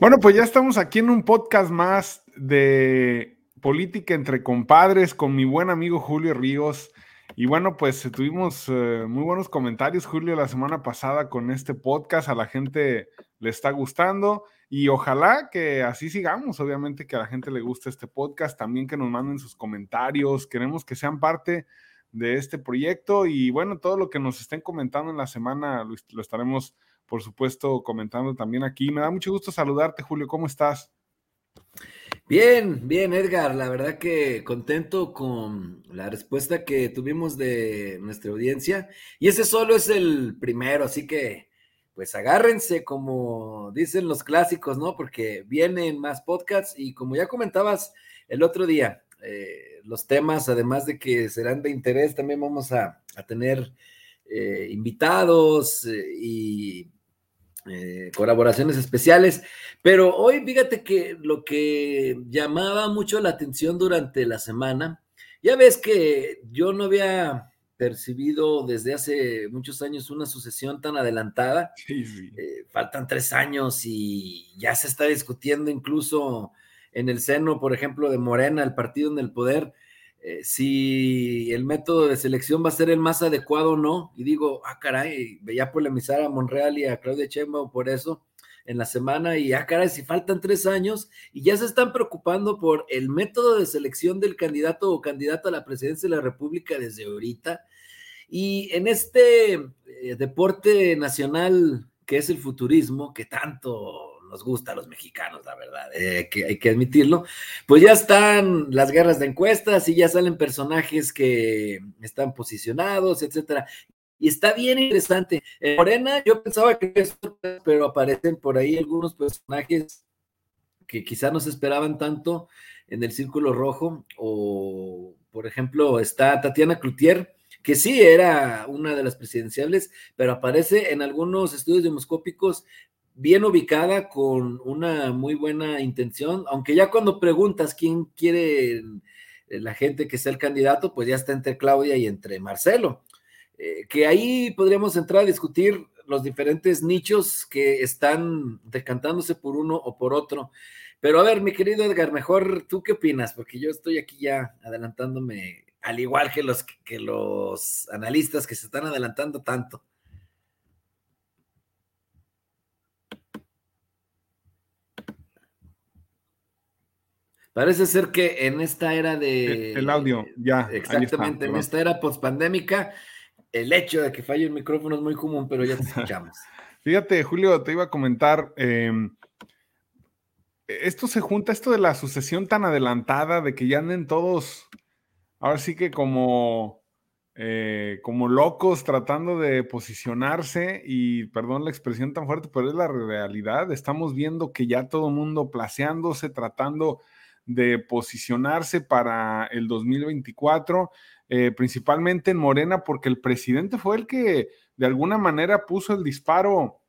Bueno, pues ya estamos aquí en un podcast más de política entre compadres con mi buen amigo Julio Ríos. Y bueno, pues tuvimos eh, muy buenos comentarios, Julio, la semana pasada con este podcast. A la gente le está gustando y ojalá que así sigamos. Obviamente que a la gente le guste este podcast. También que nos manden sus comentarios. Queremos que sean parte de este proyecto y bueno, todo lo que nos estén comentando en la semana lo, lo estaremos por supuesto, comentando también aquí. Me da mucho gusto saludarte, Julio. ¿Cómo estás? Bien, bien, Edgar. La verdad que contento con la respuesta que tuvimos de nuestra audiencia. Y ese solo es el primero, así que pues agárrense, como dicen los clásicos, ¿no? Porque vienen más podcasts y como ya comentabas el otro día, eh, los temas, además de que serán de interés, también vamos a, tener eh, invitados eh, y eh, colaboraciones especiales. Pero hoy fíjate que lo que llamaba mucho la atención durante la semana, ya ves que yo no había percibido desde hace muchos años una sucesión tan adelantada. Eh, faltan tres años y ya se está discutiendo incluso en el seno, por ejemplo, de Morena, el partido en el poder, eh, si el método de selección va a ser el más adecuado o no. Y digo, ah, caray, veía polemizar a Monreal y a Claudia Sheinbaum por eso en la semana y ah, caray, si faltan tres años y ya se están preocupando por el método de selección del candidato o candidata a la presidencia de la República desde ahorita. Y en este eh, deporte nacional que es el futurismo, que tanto nos gusta a los mexicanos, la verdad, eh, que hay que admitirlo, pues ya están las guerras de encuestas y ya salen personajes que están posicionados, etcétera. Y está bien interesante. En Morena, yo pensaba que esto, pero aparecen por ahí algunos personajes que quizá no se esperaban tanto en el Círculo Rojo, o por ejemplo, está Tatiana Cloutier, que sí era una de las presidenciables, pero aparece en algunos estudios demoscópicos bien ubicada, con una muy buena intención, aunque ya cuando preguntas quién quiere eh, la gente que sea el candidato, pues ya está entre Claudia y entre Marcelo. Eh, que ahí podríamos entrar a discutir los diferentes nichos que están decantándose por uno o por otro. Pero a ver, mi querido Edgar, mejor tú qué opinas, porque yo estoy aquí ya adelantándome, al igual que los, que los analistas que se están adelantando tanto. Parece ser que en esta era de. El audio, ya. Exactamente, en esta era pospandémica, el hecho de que falle el micrófono es muy común, pero ya te escuchamos. Fíjate, Julio, te iba a comentar. Em, esto se junta, esto de la sucesión tan adelantada, de que ya anden todos, ahora sí que como, eh, como locos tratando de posicionarse, y perdón la expresión tan fuerte, pero es la realidad. Estamos viendo que ya todo el mundo placeándose, tratando de posicionarse para el 2024, eh, principalmente en Morena, porque el presidente fue el que de alguna manera puso el disparo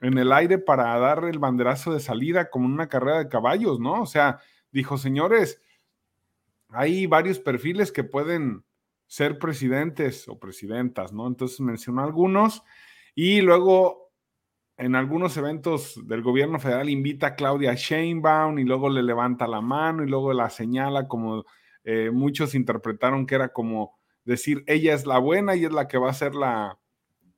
en el aire para dar el banderazo de salida como una carrera de caballos, ¿no? O sea, dijo, señores, hay varios perfiles que pueden ser presidentes o presidentas, ¿no? Entonces mencionó algunos y luego en algunos eventos del gobierno federal invita a Claudia Sheinbaum y luego le levanta la mano y luego la señala como eh, muchos interpretaron que era como decir ella es la buena y es la que va a ser la,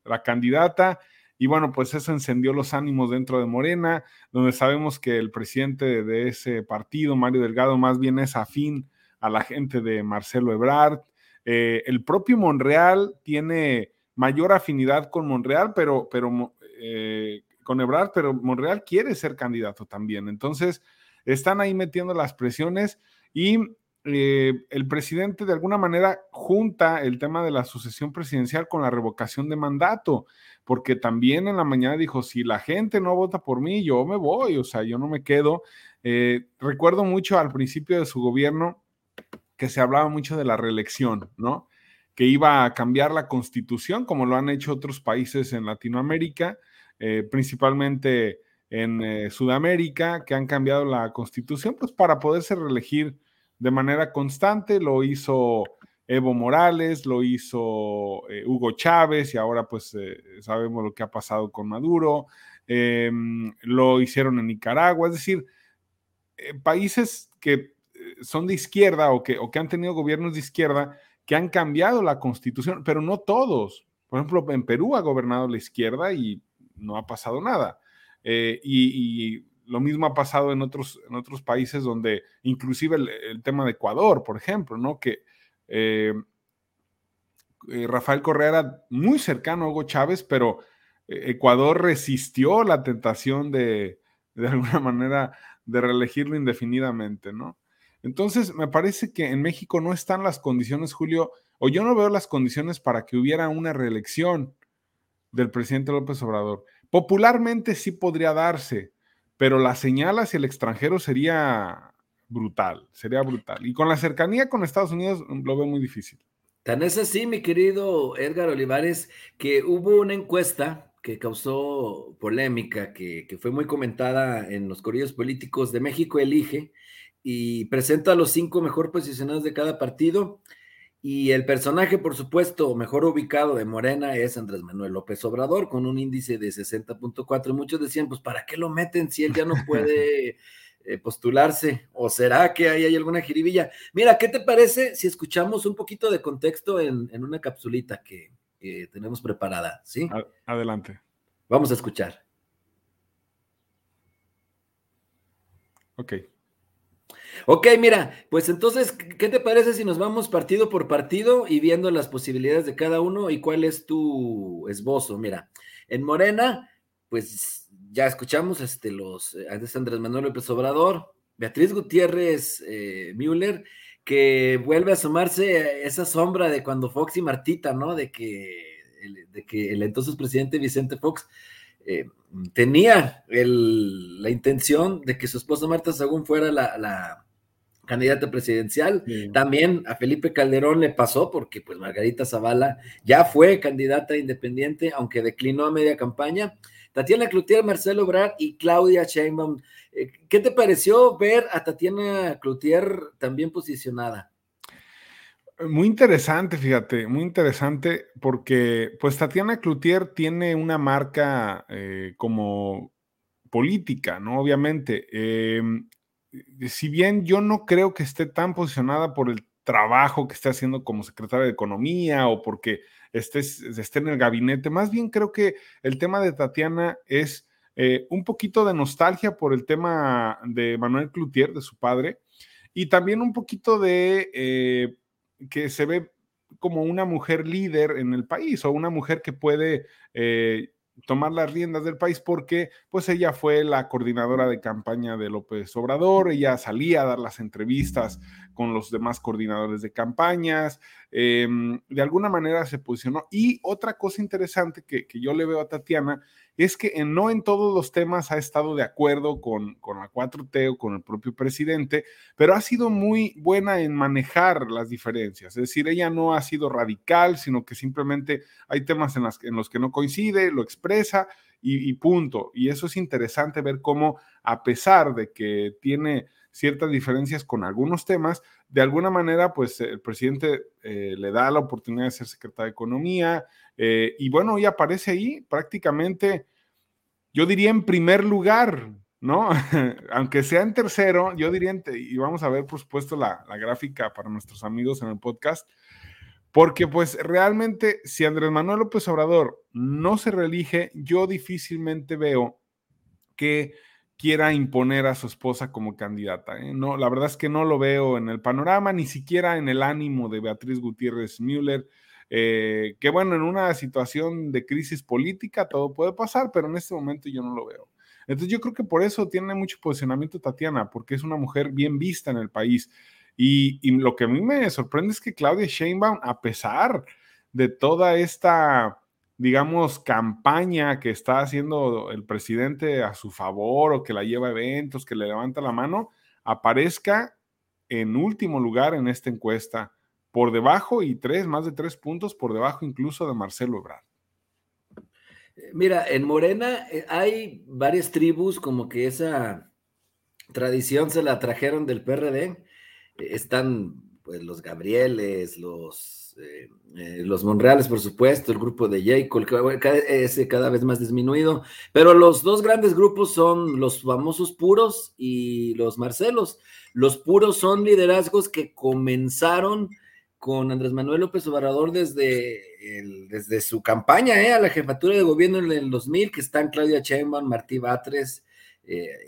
la candidata. Y bueno, pues eso encendió los ánimos dentro de Morena, donde sabemos que el presidente de ese partido, Mario Delgado, más bien es afín a la gente de Marcelo Ebrard. Eh, el propio Monreal tiene mayor afinidad con Monreal, pero, pero eh, con Ebrard, pero Monreal quiere ser candidato también. Entonces, están ahí metiendo las presiones y eh, el presidente de alguna manera junta el tema de la sucesión presidencial con la revocación de mandato, porque también en la mañana dijo, si la gente no vota por mí, yo me voy, o sea, yo no me quedo. Eh, recuerdo mucho al principio de su gobierno que se hablaba mucho de la reelección, ¿no? Que iba a cambiar la constitución, como lo han hecho otros países en Latinoamérica, eh, principalmente en eh, Sudamérica, que han cambiado la constitución, pues para poderse reelegir de manera constante. Lo hizo Evo Morales, lo hizo eh, Hugo Chávez y ahora pues sabemos lo que ha pasado con Maduro. em, lo hicieron en Nicaragua, es decir, eh, países que eh, son de izquierda o que, o que han tenido gobiernos de izquierda que han cambiado la constitución, pero no todos. Por ejemplo, en Perú ha gobernado la izquierda y no ha pasado nada. Eh, y, lo mismo ha pasado en otros, en otros países donde, inclusive el, tema de Ecuador, por ejemplo, ¿no? Que Rafael Correa era muy cercano a Hugo Chávez, pero Ecuador resistió la tentación de, de alguna manera, de reelegirlo indefinidamente, ¿no? Entonces, me parece que en México no están las condiciones, Julio, o yo no veo las condiciones para que hubiera una reelección del presidente López Obrador. Popularmente sí podría darse, pero la señal hacia el extranjero sería brutal, sería brutal. Y con la cercanía con Estados Unidos lo veo muy difícil. Tan es así, mi querido Edgar Olivares, que hubo una encuesta que causó polémica, que, fue muy comentada en los corridos políticos de México Elige y presenta a los cinco mejor posicionados de cada partido. Y el personaje, por supuesto, mejor ubicado de Morena es Andrés Manuel López Obrador, con un índice de 60.4. Muchos decían, pues, ¿para qué lo meten si él ya no puede eh, postularse? ¿O será que ahí hay alguna jiribilla? Mira, ¿qué te parece si escuchamos un poquito de contexto en, en una capsulita que, que tenemos preparada, ¿sí? Adelante. Vamos a escuchar. Ok. Ok, mira, pues entonces, ¿qué te parece si nos vamos partido por partido y viendo las posibilidades de cada uno y cuál es tu esbozo? Mira, en Morena, pues ya escuchamos este, los eh, Andrés Manuel López Obrador, Beatriz Gutiérrez eh, Müller, que vuelve a asomarse esa sombra de cuando Fox y Martita, ¿no? De que, el, de que el entonces presidente Vicente Fox eh, tenía la intención de que su esposa Marta Sagún fuera la, candidata presidencial. También a Felipe Calderón le pasó porque pues Margarita Zavala ya fue candidata independiente, aunque declinó a media campaña. Tatiana Cloutier, Marcelo Obrar y Claudia Sheinbaum. Eh, ¿Qué te pareció ver a Tatiana Cloutier también posicionada? Muy interesante, fíjate, muy interesante porque pues Tatiana Cloutier tiene una marca eh, como política, ¿no? Obviamente. Em, si bien yo no creo que esté tan posicionada por el trabajo que esté haciendo como secretaria de Economía o porque esté, esté en el gabinete, más bien creo que el tema de Tatiana es eh, un poquito de nostalgia por el tema de Manuel Cloutier, de su padre, y también un poquito de eh, que se ve como una mujer líder en el país o una mujer que puede eh, tomar las riendas del país porque pues ella fue la coordinadora de campaña de López Obrador, ella salía a dar las entrevistas con los demás coordinadores de campañas, em, de alguna manera se posicionó. Y otra cosa interesante que, que yo le veo a Tatiana es que no en todos los temas ha estado de acuerdo con, con la 4T o con el propio presidente, pero ha sido muy buena en manejar las diferencias. Es decir, ella no ha sido radical, sino que simplemente hay temas en, los que no coincide, lo expresa y punto. Y eso es interesante ver cómo, a pesar de que tiene ciertas diferencias con algunos temas, de alguna manera, pues el presidente eh, le da la oportunidad de ser secretario de Economía eh, y bueno, y aparece ahí prácticamente, yo diría en primer lugar, ¿no? Aunque sea en tercero, yo diría, y vamos a ver, por supuesto, la, la gráfica para nuestros amigos en el podcast, porque pues realmente si Andrés Manuel López Obrador no se reelige, yo difícilmente veo que quiera imponer a su esposa como candidata. ¿eh? No, la verdad es que no lo veo en el panorama, ni siquiera en el ánimo de Beatriz Gutiérrez Müller. Eh, que bueno, en una situación de crisis política todo puede pasar, pero en este momento yo no lo veo. Entonces yo creo que por eso tiene mucho posicionamiento Tatiana, porque es una mujer bien vista en el país. Y, y lo que a mí me sorprende es que Claudia Sheinbaum, a pesar de toda esta digamos, campaña que está haciendo el presidente a su favor o que la lleva a eventos, que le levanta la mano, aparezca en último lugar en esta encuesta, por debajo y tres, más de tres puntos por debajo incluso de Marcelo Ebrard. Mira, en Morena eh, hay varias tribus como que esa tradición se la trajeron del PRD. Están pues los Gabrieles, los eh, eh, los Monreales, por supuesto, el grupo de Jacob, ese cada vez más disminuido, pero los dos grandes grupos son los famosos puros y los Marcelos. Los puros son liderazgos que comenzaron con Andrés Manuel López Obrador desde, desde su campaña eh, a la jefatura de gobierno en el 2000, que están Claudia Sheinbaum, Martí Batres,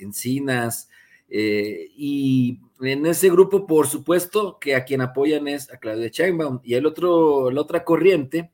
Encinas, y en ese grupo, por supuesto, que a quien apoyan es a Claudia Sheinbaum. Y el otro, la otra corriente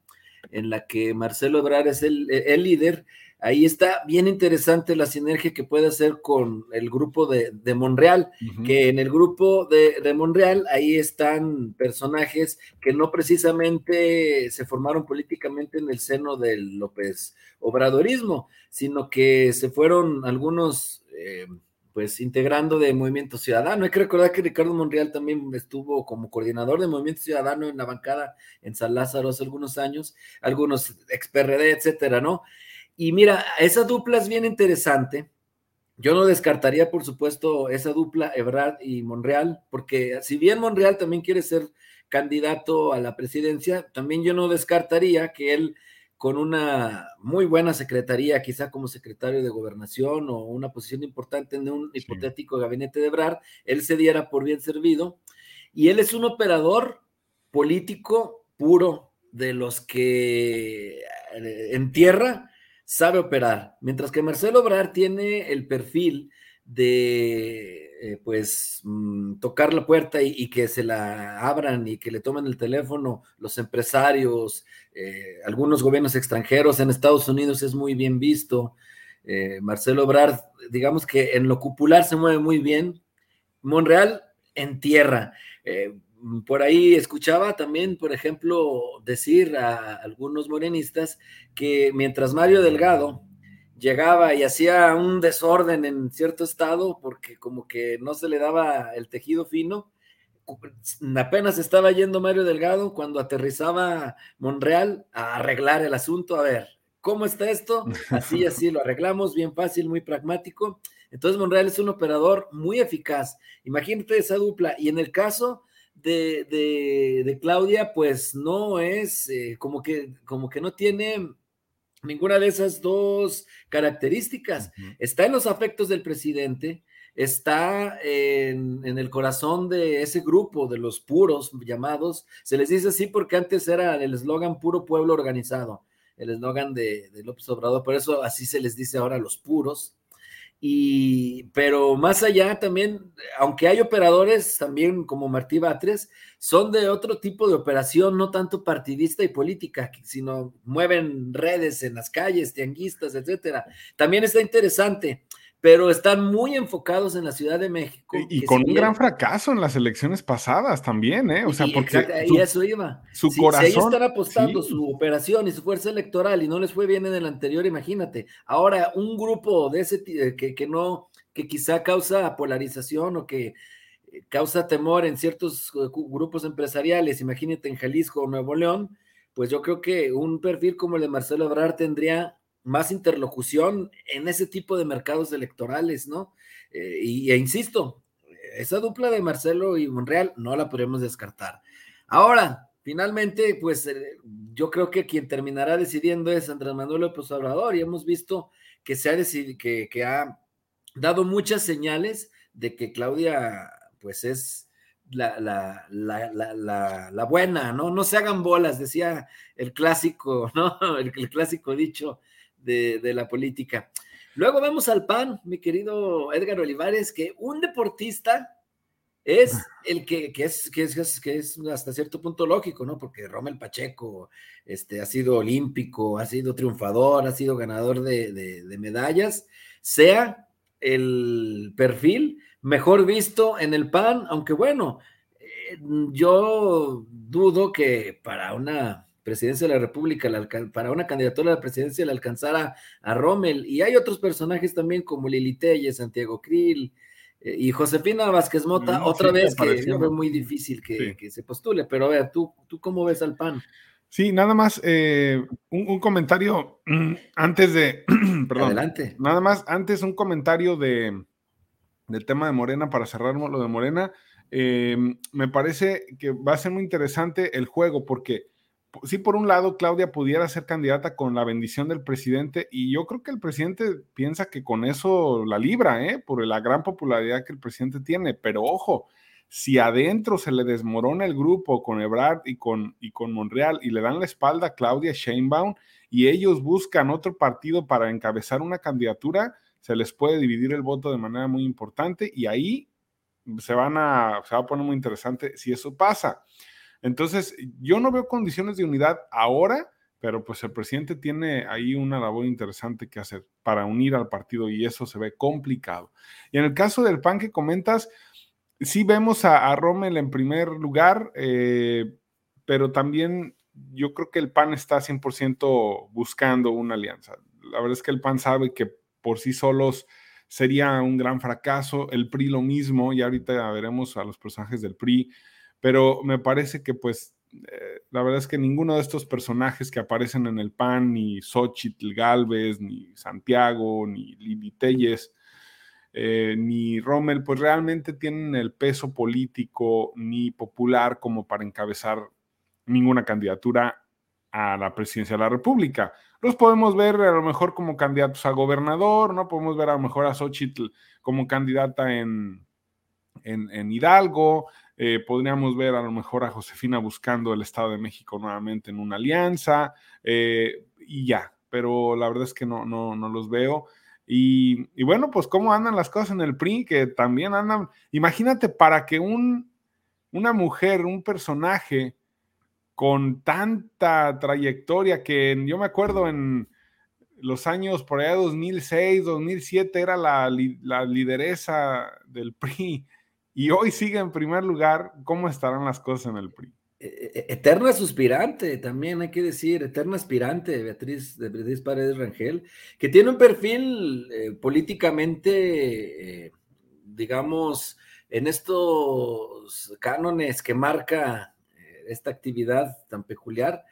en la que Marcelo Ebrard es el, líder, ahí está bien interesante la sinergia que puede hacer con el grupo de, Monreal, que en el grupo de, de, Monreal ahí están personajes que no precisamente se formaron políticamente en el seno del López Obradorismo, sino que se fueron algunos... Eh, pues integrando de Movimiento Ciudadano. Hay que recordar que Ricardo Monreal también estuvo como coordinador de Movimiento Ciudadano en la bancada en San Lázaro hace algunos años, algunos ex PRD, etcétera, ¿no? Y mira, esa dupla es bien interesante. Yo no descartaría, por supuesto, esa dupla Ebrard y Monreal, porque si bien Monreal también quiere ser candidato a la presidencia, también yo no descartaría que él con una muy buena secretaría, quizá como secretario de gobernación o una posición importante en un hipotético gabinete de Brar, él se diera por bien servido. Y él es un operador político puro de los que eh, en tierra sabe operar, mientras que Marcelo Obrar tiene el perfil de eh, pues mm, tocar la puerta y, que se la abran y que le tomen el teléfono los empresarios, eh, algunos gobiernos extranjeros en Estados Unidos es muy bien visto. Eh, Marcelo Ebrard, digamos que en lo cupular se mueve muy bien. Monreal en tierra. por ahí escuchaba también, por ejemplo, decir a algunos morenistas que mientras Mario Delgado llegaba y hacía un desorden en cierto estado porque como que no se le daba el tejido fino. Apenas estaba yendo Mario Delgado cuando aterrizaba Monreal a arreglar el asunto. A ver, ¿cómo está esto? Así, así lo arreglamos, bien fácil, muy pragmático. Entonces Monreal es un operador muy eficaz. Imagínate esa dupla. Y en el caso de, de, Claudia, pues no es eh, como, que, como que no tiene ninguna de esas dos características. Está en los afectos del presidente, está en, el corazón de ese grupo de los puros llamados. Se les dice así porque antes era el eslogan puro pueblo organizado, el eslogan de, de, López Obrador, por eso así se les dice ahora los puros. Y, pero más allá también, aunque hay operadores también como Martí Batres, son de otro tipo de operación, no tanto partidista y política, sino mueven redes en las calles, tianguistas, etcétera. También está interesante pero están muy enfocados en la Ciudad de México. Y, con un gran fracaso en las elecciones pasadas también, ¿eh? O sea, porque. y eso iba. Su corazón. Si ahí están apostando su operación y su fuerza electoral y no les fue bien en el anterior, imagínate. Ahora, un grupo de ese eh, que, que no, que quizá causa polarización o que eh, causa temor en ciertos eh, grupos empresariales, imagínate en Jalisco o Nuevo León, pues yo creo que un perfil como el de Marcelo Ebrard tendría más interlocución en ese tipo de mercados electorales, ¿no? Eh, y, e insisto, esa dupla de Marcelo y Monreal no la podemos descartar. Ahora, finalmente, pues eh, yo creo que quien terminará decidiendo es Andrés Manuel López Obrador y hemos visto que se ha que, que ha dado muchas señales de que Claudia, pues es la, la, la, la, buena, ¿no? No se hagan bolas, decía el clásico, ¿no? el clásico dicho de, la política. Luego vemos al PAN, mi querido Edgar Olivares, que un deportista es el que, es, que, es, que es hasta cierto punto lógico, ¿no? Porque Rommel Pacheco este, ha sido olímpico, ha sido triunfador, ha sido ganador de, de medallas, sea el perfil mejor visto en el PAN, aunque bueno, eh, yo dudo que para una presidencia de la República, para una candidatura a la presidencia le alcanzara a Rommel. Y hay otros personajes también como Lili Telle, Santiago Krill eh, y Josefina Vázquez Mota, mm, otra vez que fue muy difícil que, se postule. Pero a ver, ¿tú, ¿tú cómo ves al PAN? Sí, nada más eh, un, comentario antes de. perdón. Adelante. Nada más antes un comentario de, del tema de Morena para cerrar lo de Morena. em, me parece que va a ser muy interesante el juego porque sí, por un lado, Claudia pudiera ser candidata con la bendición del presidente y yo creo que el presidente piensa que con eso la libra, ¿eh? por la gran popularidad que el presidente tiene, pero ojo, si adentro se le desmorona el grupo con Ebrard y con, y con Monreal y le dan la espalda a Claudia Sheinbaum y ellos buscan otro partido para encabezar una candidatura, se les puede dividir el voto de manera muy importante y ahí se, van a, se va a poner muy interesante si eso pasa. Entonces, yo no veo condiciones de unidad ahora, pero pues el presidente tiene ahí una labor interesante que hacer para unir al partido y eso se ve complicado. Y en el caso del PAN que comentas, sí vemos a, Rommel en primer lugar, eh, pero también yo creo que el PAN está 100% buscando una alianza. La verdad es que el PAN sabe que por sí solos sería un gran fracaso, el PRI lo mismo, y ahorita veremos a los personajes del PRI pero me parece que pues eh, la verdad es que ninguno de estos personajes que aparecen en el PAN, ni Xochitl Galvez, ni Santiago, ni Lili Telles, eh, ni Rommel, pues realmente tienen el peso político ni popular como para encabezar ninguna candidatura a la presidencia de la República. Los podemos ver a lo mejor como candidatos a gobernador, ¿no? Podemos ver a lo mejor a Xochitl como candidata en, en, en Hidalgo, eh, podríamos ver a lo mejor a Josefina buscando el Estado de México nuevamente en una alianza eh, y ya, pero la verdad es que no, no, no los veo. Y, y, bueno, pues cómo andan las cosas en el PRI, que también andan, imagínate para que un, una mujer, un personaje con tanta trayectoria que yo me acuerdo en los años por allá 2006, 2007 era la, la lideresa del PRI y hoy sigue en primer lugar, ¿cómo estarán las cosas en el PRI? E, e, eterna suspirante, también hay que decir, eterna aspirante, Beatriz, de Beatriz Paredes Rangel, que tiene un perfil eh, políticamente, eh, digamos, en estos cánones que marca eh, esta actividad tan peculiar,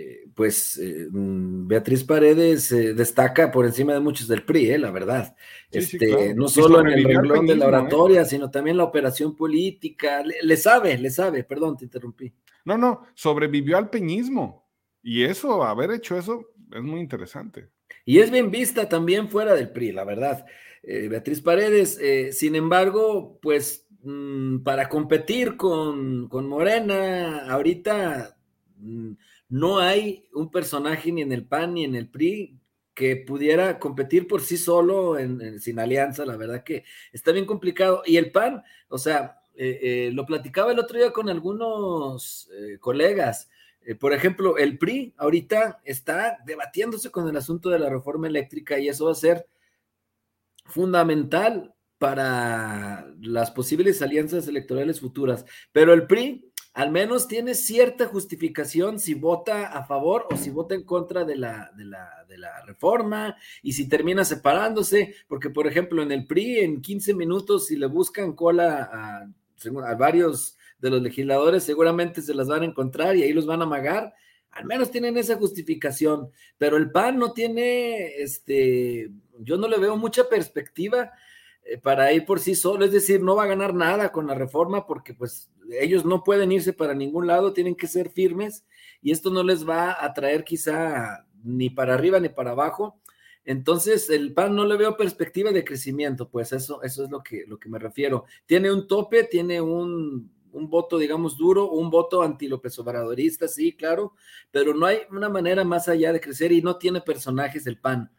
eh, pues eh, mm, Beatriz Paredes eh, destaca por encima de muchos del PRI, la verdad. este, No solo en el renglón de la oratoria, sino también la operación política. Le, sabe, le sabe, perdón, te interrumpí. No, no, sobrevivió al peñismo. Y eso, haber hecho eso, es muy interesante. Y es bien vista también fuera del PRI, la verdad. Beatriz Paredes, sin embargo, pues mm, para competir con, con Morena, ahorita mm, no hay un personaje ni en el PAN ni en el PRI que pudiera competir por sí solo sin alianza, la verdad que está bien complicado. Y el PAN, o sea, eh, eh, lo platicaba el otro día con algunos eh, colegas. por ejemplo, el PRI ahorita está debatiéndose con el asunto de la reforma eléctrica y eso va a ser fundamental para las posibles alianzas electorales futuras. Pero el PRI al menos tiene cierta justificación si vota a favor o si vota en contra de la, de la, reforma y si termina separándose, porque por ejemplo en el PRI en 15 minutos si le buscan cola a, varios de los legisladores seguramente se las van a encontrar y ahí los van a amagar, al menos tienen esa justificación, pero el PAN no tiene, este, yo no le veo mucha perspectiva eh, para ir por sí solo, es decir, no va a ganar nada con la reforma porque pues ellos no pueden irse para ningún lado, tienen que ser firmes y esto no les va a traer quizá ni para arriba ni para abajo. Entonces, el PAN no le veo perspectiva de crecimiento, pues eso, eso es lo que, lo que me refiero. Tiene un tope, tiene un, un voto, digamos, duro, un voto anti-López Obradorista, sí, claro, pero no hay una manera más allá de crecer y no tiene personajes el PAN.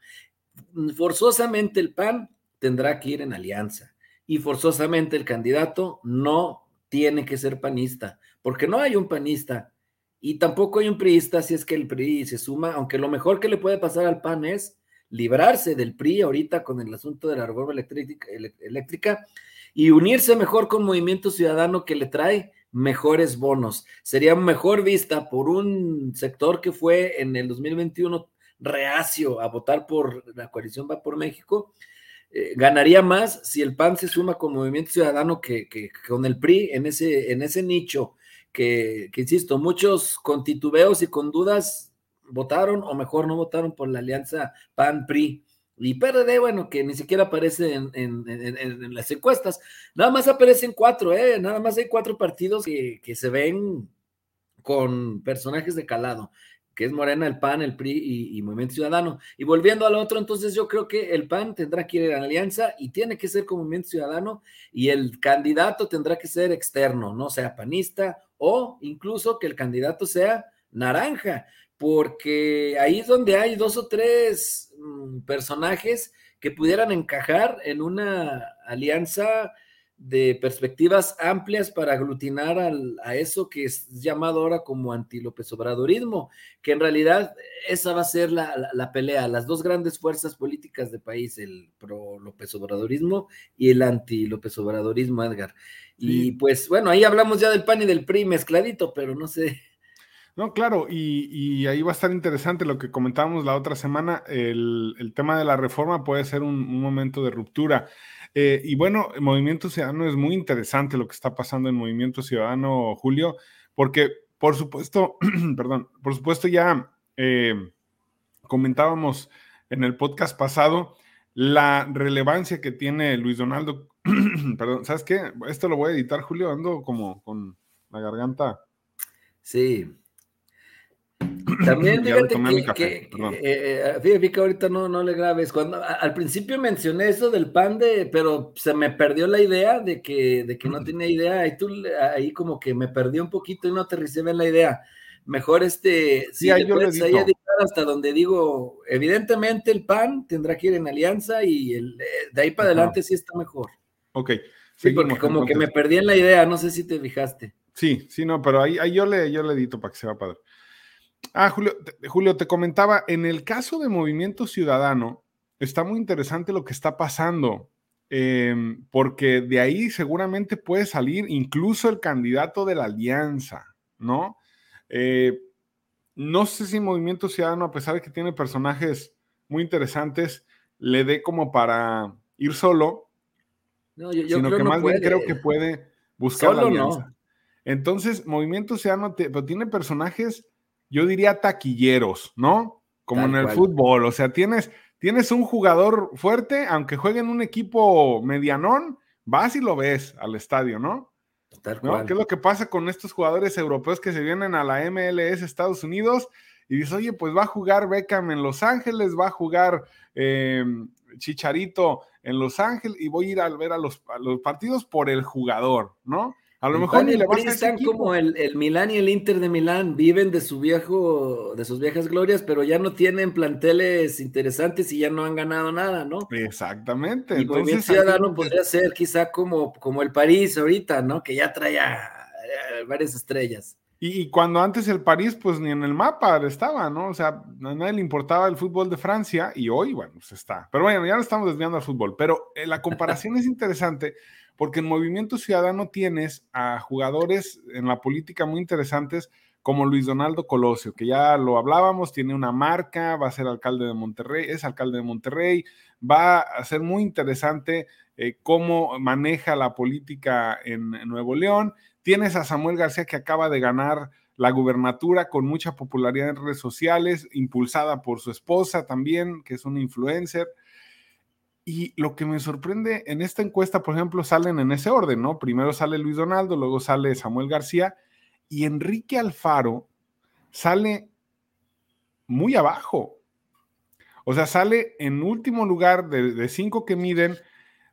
Forzosamente el PAN tendrá que ir en alianza y forzosamente el candidato no tiene que ser panista, porque no hay un panista y tampoco hay un priista si es que el PRI se suma, aunque lo mejor que le puede pasar al PAN es librarse del PRI ahorita con el asunto de la reforma eléctrica, eléctrica y unirse mejor con Movimiento Ciudadano que le trae mejores bonos. Sería mejor vista por un sector que fue en el 2021 reacio a votar por la coalición Va por México eh, ganaría más si el PAN se suma con Movimiento Ciudadano que, con el PRI en ese, en ese nicho, que, insisto, muchos con titubeos y con dudas votaron o mejor no votaron por la alianza PAN-PRI. Y PRD, bueno, que ni siquiera aparece en, las encuestas. Nada más aparecen cuatro, ¿eh? Nada más hay cuatro partidos que, que se ven con personajes de calado que es Morena, el PAN, el PRI y, Movimiento Ciudadano. Y volviendo al otro, entonces yo creo que el PAN tendrá que ir a la alianza y tiene que ser con Movimiento Ciudadano y el candidato tendrá que ser externo, no sea panista o incluso que el candidato sea naranja, porque ahí es donde hay dos o tres mm, personajes que pudieran encajar en una alianza de perspectivas amplias para aglutinar a eso que es llamado ahora como anti-López Obradorismo, que en realidad esa va a ser la, pelea, las dos grandes fuerzas políticas del país, el pro-López Obradorismo y el anti-López Obradorismo, Edgar. Y pues bueno, ahí hablamos ya del PAN y del PRI mezcladito, pero no sé. No, claro, y, ahí va a estar interesante lo que comentábamos la otra semana, el, tema de la reforma puede ser un momento de ruptura. Eh, y bueno, Movimiento Ciudadano es muy interesante lo que está pasando en Movimiento Ciudadano, Julio, porque por supuesto, perdón, por supuesto ya eh, comentábamos en el podcast pasado la relevancia que tiene Luis Donaldo. perdón, ¿sabes qué? Esto lo voy a editar, Julio, ando como con la garganta. Sí, también fíjate que, eh, eh, que, ahorita no, no le grabes. Cuando al principio mencioné eso del pan de, pero se me perdió la idea de que, de que no tenía idea. Y tú ahí como que me perdí un poquito y no aterricé bien la idea. Mejor este, sí, ahí, yo ahí hasta donde digo, evidentemente el pan tendrá que ir en alianza y el, eh, de ahí para adelante sí está mejor. Ok. Sí, porque como que me perdí en la idea, no sé si te fijaste. Sí, sí, no, pero ahí, ahí yo, le, yo le edito para que se va padre. Ah, Julio, Julio, te comentaba, en el caso de Movimiento Ciudadano, está muy interesante lo que está pasando, em, porque de ahí seguramente puede salir incluso el candidato de la alianza, ¿no? Eh, no sé si Movimiento Ciudadano, a pesar de que tiene personajes muy interesantes, le dé como para ir solo, no, yo, sino que más bien creo que puede buscar la alianza. Entonces, Movimiento Ciudadano tiene personajes yo diría taquilleros, ¿no? Como en el fútbol, o sea, tienes, tienes un jugador fuerte, aunque juegue en un equipo medianón, vas y lo ves al estadio, ¿no? ¿Qué es lo que pasa con estos jugadores europeos que se vienen a la MLS Estados Unidos y dices, oye, pues va a jugar Beckham en Los Ángeles, va a jugar eh, Chicharito en Los Ángeles y voy a ir a ver a los, a los partidos por el jugador, ¿no? A lo mejor ni le vas a están como el, el, Milán y el Inter de Milán, viven de su viejo, de sus viejas glorias, pero ya no tienen planteles interesantes y ya no han ganado nada, ¿no? Exactamente. Y Entonces, Movimiento Ciudadano podría ser quizá como, como el París ahorita, ¿no? Que ya trae varias estrellas. Y, cuando antes el París, pues ni en el mapa estaba, ¿no? O sea, a nadie le importaba el fútbol de Francia y hoy, bueno, pues está. Pero bueno, ya no estamos desviando al fútbol, pero eh, la comparación es interesante porque en Movimiento Ciudadano tienes a jugadores en la política muy interesantes como Luis Donaldo Colosio, que ya lo hablábamos, tiene una marca, va a ser alcalde de Monterrey, es alcalde de Monterrey, va a ser muy interesante eh, cómo maneja la política en, Nuevo León. Tienes a Samuel García que acaba de ganar la gubernatura con mucha popularidad en redes sociales, impulsada por su esposa también, que es una influencer. Y lo que me sorprende en esta encuesta, por ejemplo, salen en ese orden, ¿no? Primero sale Luis Donaldo, luego sale Samuel García y Enrique Alfaro sale muy abajo. O sea, sale en último lugar de, cinco que miden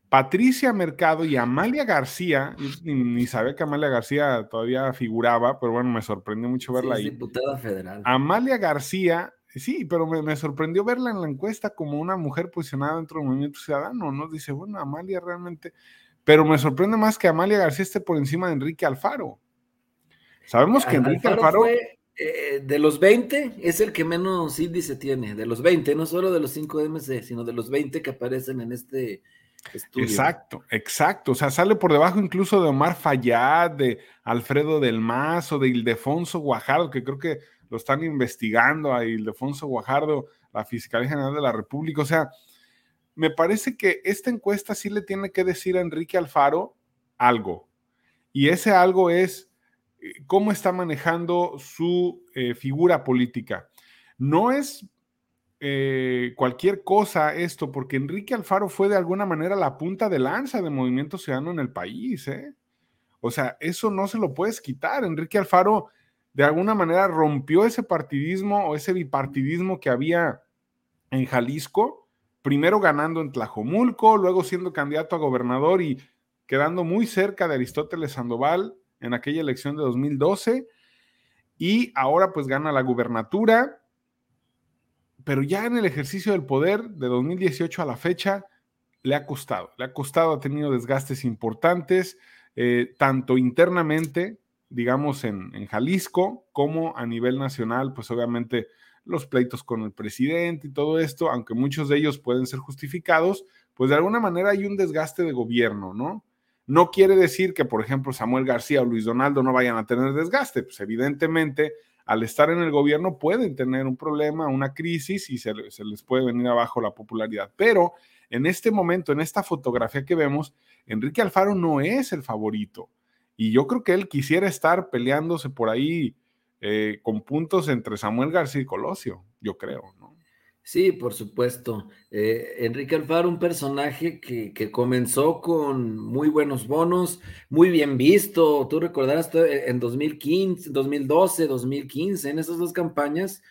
Patricia Mercado y Amalia García. Ni, ni, sabía que Amalia García todavía figuraba, pero bueno, me sorprendió mucho verla ahí. Diputada federal. Amalia García Sí, pero me, sorprendió verla en la encuesta como una mujer posicionada dentro del movimiento ciudadano, ¿no? Dice, bueno, Amalia realmente, pero me sorprende más que Amalia García esté por encima de Enrique Alfaro. Sabemos que Enrique Alfaro... Eh, de los 20 es el que menos índice tiene, de los 20, no solo de los 5 MC, sino de los 20 que aparecen en este estudio. Exacto, exacto. O sea, sale por debajo incluso de Omar Fayad, de Alfredo del Mazo, de Ildefonso Guajardo, que creo que lo están investigando a Ildefonso Guajardo, la Fiscalía General de la República. O sea, me parece que esta encuesta sí le tiene que decir a Enrique Alfaro algo. Y ese algo es eh, cómo está manejando su eh, figura política. No es eh, cualquier cosa esto, porque Enrique Alfaro fue de alguna manera la punta de lanza de Movimiento Ciudadano en el país. ¿eh? O sea, eso no se lo puedes quitar. Enrique Alfaro de alguna manera rompió ese partidismo o ese bipartidismo que había en Jalisco, primero ganando en Tlajomulco, luego siendo candidato a gobernador y quedando muy cerca de Aristóteles Sandoval en aquella elección de 2012 y ahora pues gana la gubernatura, pero ya en el ejercicio del poder de 2018 a la fecha le ha costado, le ha costado, ha tenido desgastes importantes, eh, tanto internamente, digamos, en, Jalisco, como a nivel nacional, pues obviamente los pleitos con el presidente y todo esto, aunque muchos de ellos pueden ser justificados, pues de alguna manera hay un desgaste de gobierno, ¿no? No quiere decir que, por ejemplo, Samuel García o Luis Donaldo no vayan a tener desgaste. Pues evidentemente, al estar en el gobierno pueden tener un problema, una crisis y se, les puede venir abajo la popularidad. Pero en este momento, en esta fotografía que vemos, Enrique Alfaro no es el favorito. Y yo creo que él quisiera estar peleándose por ahí eh, con puntos entre Samuel García y Colosio, yo creo, ¿no? Sí, por supuesto. Eh, Enrique Alfaro, un personaje que, comenzó con muy buenos bonos, muy bien visto. Tú recordarás en 2015, 2012, 2015, en esas dos campañas,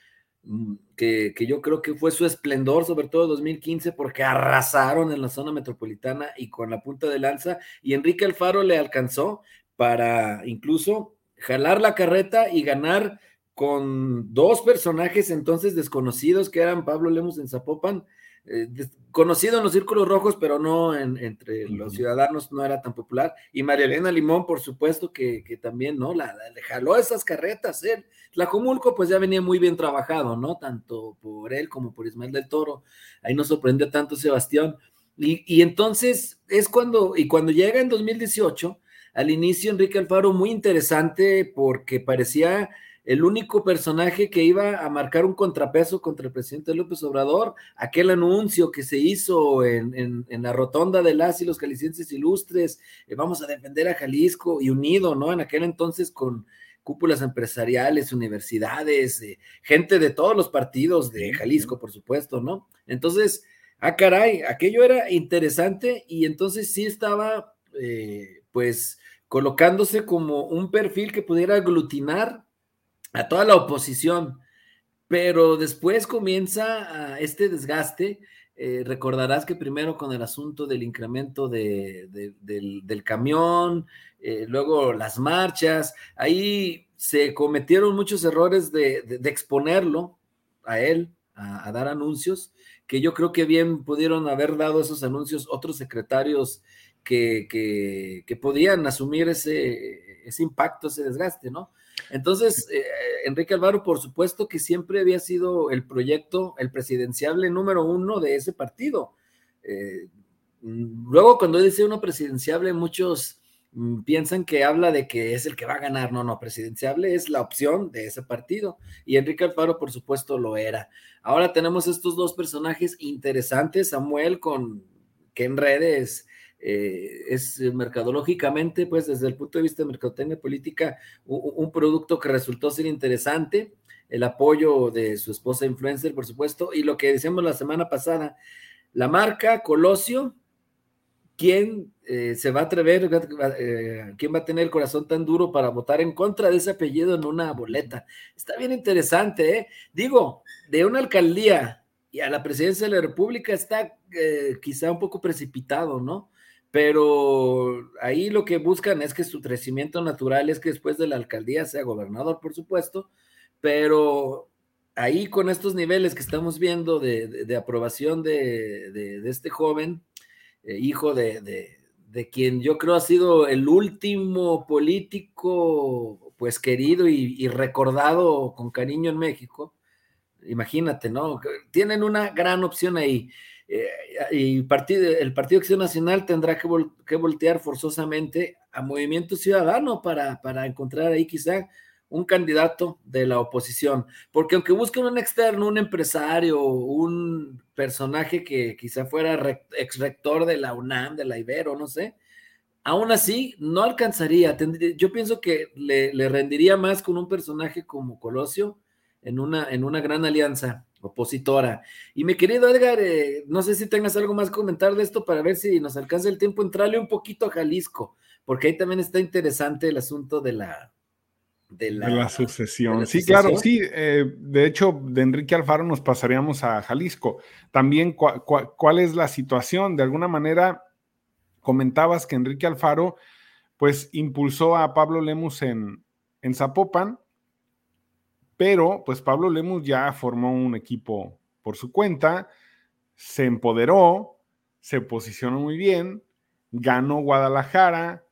mm, que, que, yo creo que fue su esplendor, sobre todo 2015, porque arrasaron en la zona metropolitana y con la punta de lanza. Y Enrique Alfaro le alcanzó para incluso jalar la carreta y ganar con dos personajes entonces desconocidos que eran Pablo Lemos en Zapopan, eh, conocido en los círculos rojos, pero no entre los ciudadanos, no era tan popular, y María Elena Limón, por supuesto, que, también, ¿no? La, le jaló esas carretas, él. La Comulco, pues ya venía muy bien trabajado, ¿no? Tanto por él como por Ismael del Toro, ahí nos sorprendió tanto Sebastián. Y, y entonces es cuando, y cuando llega en 2018, al inicio Enrique Alfaro muy interesante porque parecía el único personaje que iba a marcar un contrapeso contra el presidente López Obrador, aquel anuncio que se hizo en, la rotonda de las y los jaliscienses ilustres, eh, vamos a defender a Jalisco y unido, ¿no? En aquel entonces con cúpulas empresariales, universidades, eh, gente de todos los partidos de Jalisco, por supuesto, ¿no? Entonces, ah, caray, aquello era interesante y entonces sí estaba, eh, pues, colocándose como un perfil que pudiera aglutinar a toda la oposición, pero después comienza ah, este desgaste. Eh, recordarás que primero con el asunto del incremento de, del, camión, eh, luego las marchas, ahí se cometieron muchos errores de, exponerlo a él, a, dar anuncios, que yo creo que bien pudieron haber dado esos anuncios otros secretarios que, podían asumir ese, ese impacto, ese desgaste, ¿no? Entonces, eh, Enrique Alvaro, por supuesto que siempre había sido el proyecto, el presidenciable número uno de ese partido. Eh, luego, cuando dice uno presidenciable, muchos mm, piensan que habla de que es el que va a ganar. No, no, presidenciable es la opción de ese partido. Y Enrique Alfaro, por supuesto, lo era. Ahora tenemos estos dos personajes interesantes, Samuel con que en redes eh, es eh, mercadológicamente, pues desde el punto de vista de mercadotecnia política, un, producto que resultó ser interesante, el apoyo de su esposa influencer, por supuesto, y lo que decíamos la semana pasada, la marca Colosio, ¿quién eh, se va a atrever, quién va a tener el corazón tan duro para votar en contra de ese apellido en una boleta? Está bien interesante, ¿eh? Digo, de una alcaldía y a la presidencia de la República está quizá un poco precipitado, ¿no? Pero ahí lo que buscan es que su crecimiento natural es que después de la alcaldía sea gobernador, por supuesto, pero ahí con estos niveles que estamos viendo de, aprobación de, este joven, eh, hijo de, quien yo creo ha sido el último político, pues querido y recordado con cariño en México, imagínate, ¿no? Tienen una gran opción ahí. Eh, y el Partido Acción Nacional tendrá que, voltear forzosamente a Movimiento Ciudadano para, para, encontrar ahí quizá un candidato de la oposición, porque aunque busquen un externo, un empresario, un personaje que quizá fuera ex rector de la UNAM, de la Ibero, no sé, aún así no alcanzaría. yo pienso que le, le rendiría más con un personaje como Colosio en una, en una gran alianza opositora. Y mi querido Edgar, eh, no sé si tengas algo más que comentar de esto para ver si nos alcanza el tiempo entrarle un poquito a Jalisco, porque ahí también está interesante el asunto de la... De la, sucesión. Sí, claro, sí. Eh, de hecho, de Enrique Alfaro nos pasaríamos a Jalisco. También, ¿cuál es la situación? De alguna manera, comentabas que Enrique Alfaro, pues, impulsó a Pablo Lemus en, en Zapopan, pero pues Pablo Lemus ya formó un equipo por su cuenta, se empoderó, se posicionó muy bien, ganó Guadalajara,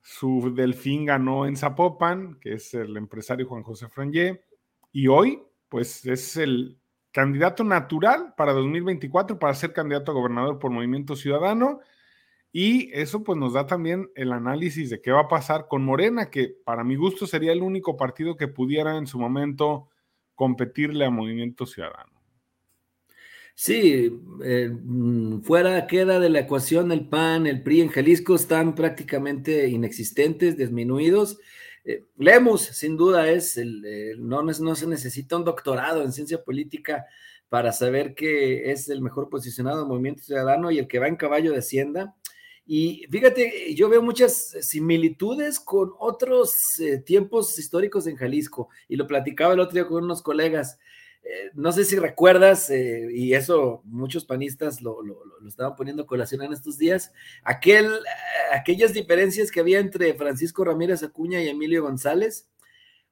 su delfín ganó en Zapopan, que es el empresario Juan José Frangé, y hoy pues es el candidato natural para 2024 para ser candidato a gobernador por Movimiento Ciudadano y eso pues nos da también el análisis de qué va a pasar con Morena, que para mi gusto sería el único partido que pudiera en su momento competirle a Movimiento Ciudadano. Sí, eh, mm, fuera queda de la ecuación el PAN, el PRI en Jalisco están prácticamente inexistentes, disminuidos. Eh, Lemus, sin duda, es el, no, no se necesita un doctorado en ciencia política para saber que es el mejor posicionado en Movimiento Ciudadano y el que va en caballo de Hacienda. Y fíjate, yo veo muchas similitudes con otros eh, tiempos históricos en Jalisco, y lo platicaba el otro día con unos colegas. Eh, no sé si recuerdas, eh, y eso muchos panistas lo, lo, estaban poniendo colación en estos días, aquel, aquellas diferencias que había entre Francisco Ramírez Acuña y Emilio González,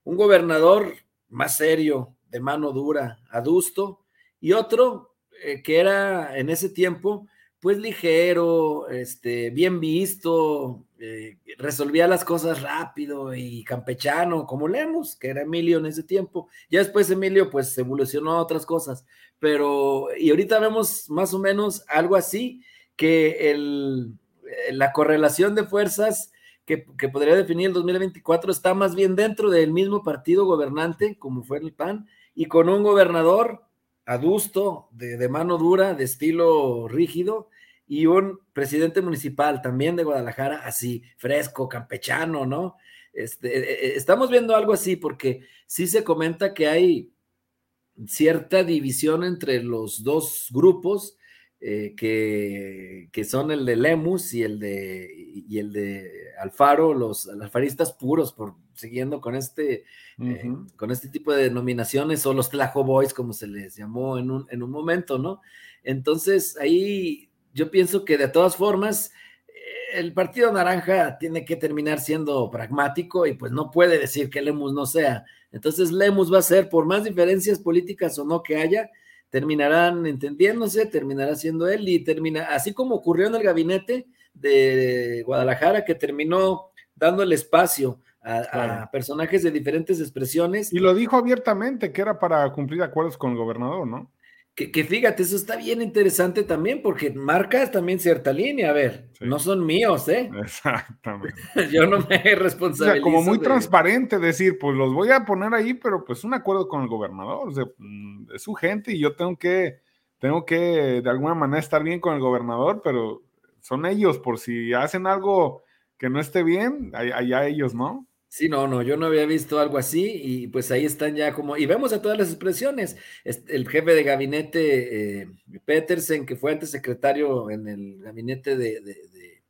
un gobernador más serio, de mano dura, adusto, y otro que era en ese tiempo pues ligero, este, bien visto, eh, resolvía las cosas rápido y campechano, como leemos, que era Emilio en ese tiempo. Ya después Emilio pues evolucionó a otras cosas, pero y ahorita vemos más o menos algo así, que el, eh, la correlación de fuerzas que, que, podría definir el 2024 está más bien dentro del mismo partido gobernante, como fue el PAN, y con un gobernador adusto, de, mano dura, de estilo rígido, y un presidente municipal también de Guadalajara, así, fresco, campechano, ¿no? Este, eh, eh, estamos viendo algo así porque sí se comenta que hay cierta división entre los dos grupos, eh, que, que, son el de Lemus y el de, y el de Alfaro, los alfaristas puros, por siguiendo con este, eh, con este tipo de denominaciones, o los Tlajo Boys, como se les llamó en un, en un momento, ¿no? Entonces, ahí yo pienso que de todas formas, el Partido Naranja tiene que terminar siendo pragmático y pues no puede decir que Lemus no sea. Entonces, Lemus va a ser, por más diferencias políticas o no que haya, terminarán entendiéndose, terminará siendo él y termina, así como ocurrió en el gabinete de Guadalajara, que terminó dando el espacio a, personajes de diferentes expresiones. Y lo dijo abiertamente, que era para cumplir acuerdos con el gobernador, ¿no? Que, fíjate, eso está bien interesante también, porque marcas también cierta línea, a ver, no son míos, ¿eh? Exactamente. Yo no me responsabilizo. O sea, como muy transparente decir, pues los voy a poner ahí, pero pues un acuerdo con el gobernador, o sea, mm, es su gente y yo tengo que, tengo que de alguna manera estar bien con el gobernador, pero son ellos, por si hacen algo que no esté bien, allá ellos, ¿no? Sí, no, no, yo no había visto algo así y pues ahí están ya como, y vemos a todas las expresiones, el jefe de gabinete, eh, Petersen, que fue antes secretario en el gabinete de,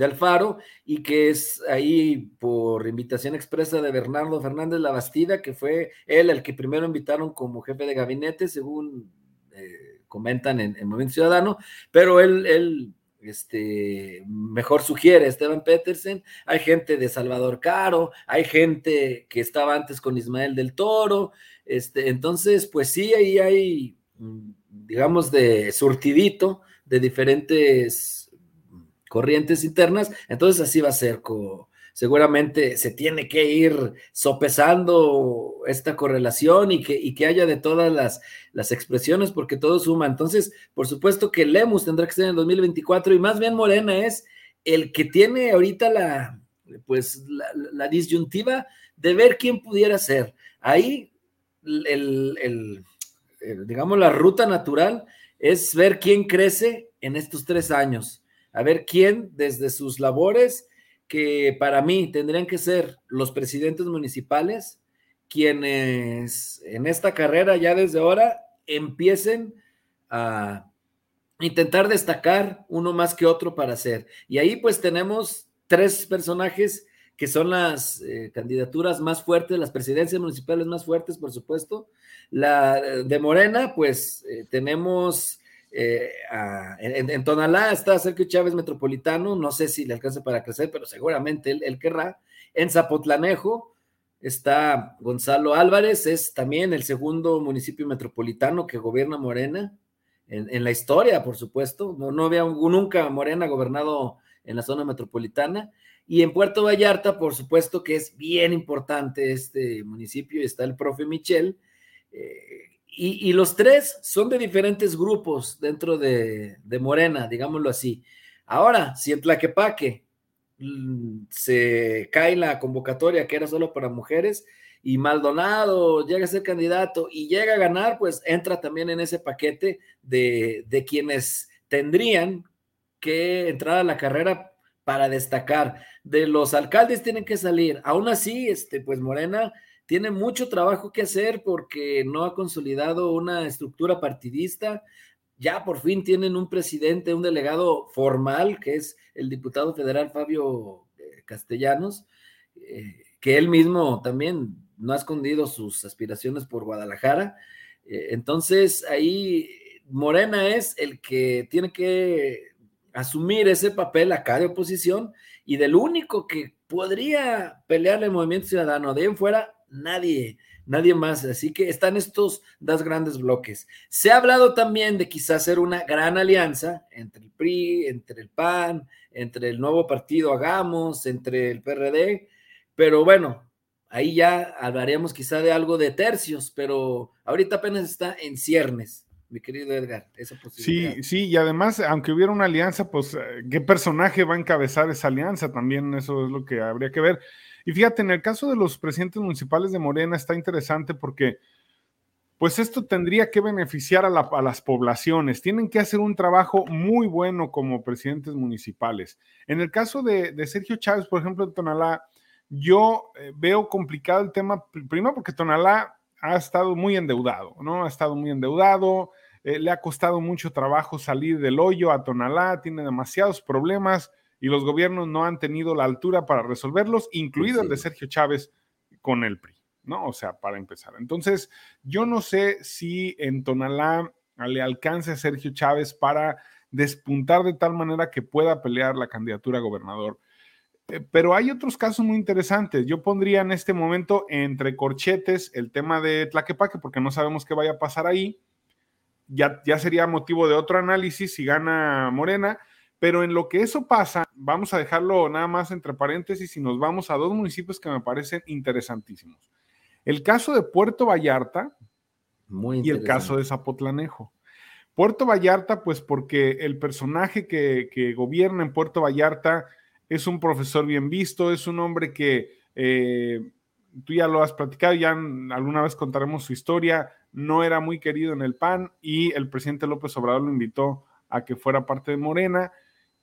Alfaro y que es ahí por invitación expresa de Bernardo Fernández Labastida, que fue él el que primero invitaron como jefe de gabinete, según eh, comentan en, en Movimiento Ciudadano, pero él, él este, mejor sugiere Esteban Petersen, hay gente de Salvador Caro, hay gente que estaba antes con Ismael del Toro, este, entonces, pues sí, ahí hay, mm, digamos, de surtidito de diferentes corrientes internas, entonces así va a ser con seguramente se tiene que ir sopesando esta correlación y que, que haya de todas las, las, expresiones porque todo suma. Entonces, por supuesto que Lemus tendrá que ser en el 2024 y más bien Morena es el que tiene ahorita la, pues, la, disyuntiva de ver quién pudiera ser. Ahí, el, digamos, la ruta natural es ver quién crece en estos tres años, a ver quién desde sus labores que para mí tendrían que ser los presidentes municipales quienes en esta carrera ya desde ahora empiecen a intentar destacar uno más que otro para hacer. Y ahí pues tenemos tres personajes que son las eh, candidaturas más fuertes, las presidencias municipales más fuertes, por supuesto. La de Morena, pues eh, tenemos eh, en, Tonalá está Sergio Chávez Metropolitano, no sé si le alcanza para crecer, pero seguramente él, querrá. En Zapotlanejo está Gonzalo Álvarez, es también el segundo municipio metropolitano que gobierna Morena, en, la historia, por supuesto. No, había nunca Morena gobernado en la zona metropolitana. Y en Puerto Vallarta, por supuesto que es bien importante este municipio, está el profe Michel. Eh, y, los tres son de diferentes grupos dentro de, Morena, digámoslo así. Ahora, si en Tlaquepaque mm, se cae la convocatoria que era solo para mujeres y Maldonado llega a ser candidato y llega a ganar, pues entra también en ese paquete de, de quienes tendrían que entrar a la carrera para destacar. De los alcaldes tienen que salir. Aún así, este, pues Morena tiene mucho trabajo que hacer porque no ha consolidado una estructura partidista. Ya por fin tienen un presidente, un delegado formal, que es el diputado federal Fabio eh, Castellanos, eh, que él mismo también no ha escondido sus aspiraciones por Guadalajara. Eh, entonces ahí Morena es el que tiene que asumir ese papel acá de oposición y del único que podría pelearle el movimiento ciudadano de en fuera nadie, nadie más. Así que están estos dos grandes bloques. Se ha hablado también de quizás hacer una gran alianza entre el PRI, entre el PAN, entre el nuevo partido Hagamos, entre el PRD, pero bueno, ahí ya hablaríamos quizá de algo de tercios, pero ahorita apenas está en ciernes. Mi querido Edgar, esa posibilidad. Sí, sí, y además, aunque hubiera una alianza, pues, eh, ¿qué personaje va a encabezar esa alianza? También eso es lo que habría que ver. Y fíjate, en el caso de los presidentes municipales de Morena está interesante porque pues esto tendría que beneficiar a, las poblaciones. Tienen que hacer un trabajo muy bueno como presidentes municipales. En el caso de, Sergio Chávez, por ejemplo, en Tonalá, yo eh, veo complicado el tema, primero porque Tonalá ha estado muy endeudado, ¿no? Ha estado muy endeudado, eh, le ha costado mucho trabajo salir del hoyo a Tonalá, tiene demasiados problemas y los gobiernos no han tenido la altura para resolverlos, incluido el de Sergio Chávez con el PRI, ¿no? O sea, para empezar. Entonces, yo no sé si en Tonalá le alcance a Sergio Chávez para despuntar de tal manera que pueda pelear la candidatura a gobernador. Eh, pero hay otros casos muy interesantes. Yo pondría en este momento entre corchetes el tema de Tlaquepaque, porque no sabemos qué vaya a pasar ahí. Ya, ya sería motivo de otro análisis si gana Morena pero en lo que eso pasa, vamos a dejarlo nada más entre paréntesis y nos vamos a dos municipios que me parecen interesantísimos. El caso de Puerto Vallarta y el caso de Zapotlanejo. Puerto Vallarta, pues porque el personaje que, gobierna en Puerto Vallarta es un profesor bien visto, es un hombre que eh, tú ya lo has platicado, ya alguna vez contaremos su historia, no era muy querido en el PAN y el presidente López Obrador lo invitó a que fuera parte de Morena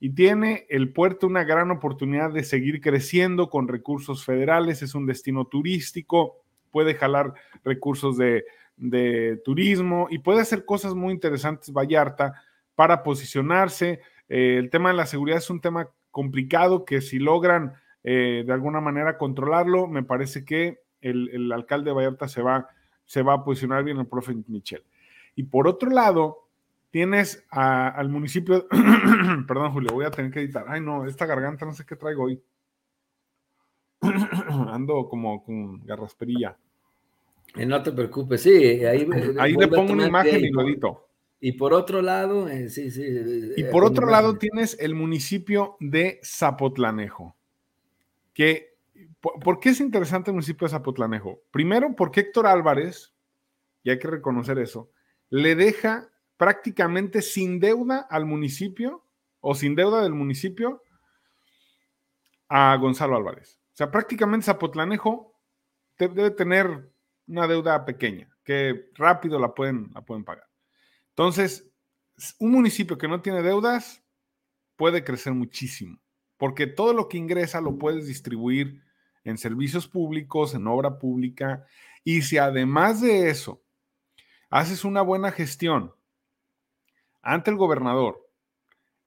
y tiene el puerto una gran oportunidad de seguir creciendo con recursos federales, es un destino turístico, puede jalar recursos de, turismo y puede hacer cosas muy interesantes Vallarta para posicionarse. Eh, el tema de la seguridad es un tema complicado que si logran eh, de alguna manera controlarlo, me parece que el, alcalde de Vallarta se va, se va a posicionar bien el profe Michel. Y por otro lado, tienes al municipio, perdón Julio, voy a tener que editar. Ay no, esta garganta no sé qué traigo hoy. Ando como con garrasperilla. Eh, no te preocupes, sí, ahí, ahí le pongo una imagen y lo edito. Y por otro lado, eh, sí, sí. Y por otro lado tienes el municipio de Zapotlanejo, que, ¿por qué es interesante el municipio de Zapotlanejo? Primero, porque Héctor Álvarez, y hay que reconocer eso, le deja prácticamente sin deuda al municipio o sin deuda del municipio a Gonzalo Álvarez. O sea, prácticamente Zapotlanejo debe tener una deuda pequeña, que rápido la pueden, la pueden pagar. Entonces, un municipio que no tiene deudas puede crecer muchísimo, porque todo lo que ingresa lo puedes distribuir en servicios públicos, en obra pública, y si además de eso haces una buena gestión ante el gobernador,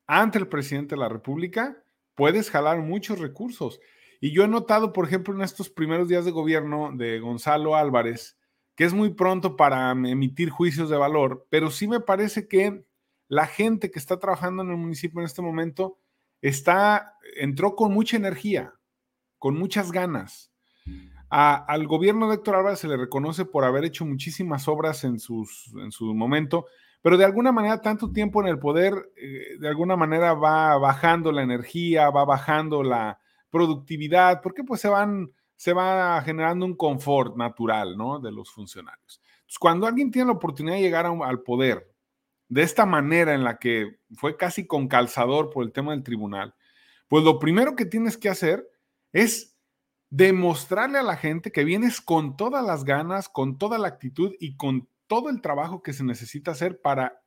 ante el presidente de la República, puedes jalar muchos recursos. Y yo he notado, por ejemplo, en estos primeros días de gobierno de Gonzalo Álvarez, que es muy pronto para emitir juicios de valor, pero sí me parece que la gente que está trabajando en el municipio en este momento está, entró con mucha energía, con muchas ganas. al gobierno de Héctor Álvarez se le reconoce por haber hecho muchísimas obras en, en su momento, pero de alguna manera tanto tiempo en el poder, eh, de alguna manera va bajando la energía, va bajando la productividad, porque pues se van, se va generando un confort natural, ¿no? De los funcionarios. Cuando alguien tiene la oportunidad de llegar al poder de esta manera en la que fue casi con calzador por el tema del tribunal, pues lo primero que tienes que hacer es demostrarle a la gente que vienes con todas las ganas, con toda la actitud y con todo el trabajo que se necesita hacer para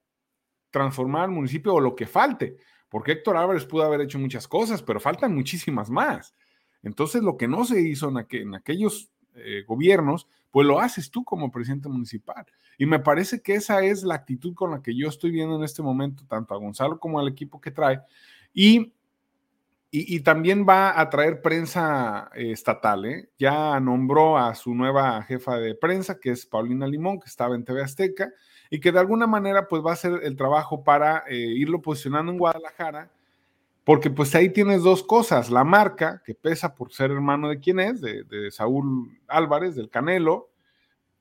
transformar el municipio o lo que falte, porque Héctor Álvarez pudo haber hecho muchas cosas, pero faltan muchísimas más. Entonces, lo que no se hizo en, aquellos eh, gobiernos, pues lo haces tú como presidente municipal. Y me parece que esa es la actitud con la que yo estoy viendo en este momento, tanto a Gonzalo como al equipo que trae. Y, y, también va a traer prensa estatal. ¿eh? Ya nombró a su nueva jefa de prensa, que es Paulina Limón, que estaba en TV Azteca, y que de alguna manera pues va a hacer el trabajo para eh, irlo posicionando en Guadalajara porque pues ahí tienes dos cosas, la marca, que pesa por ser hermano de quién es, de, Saúl Álvarez, del Canelo,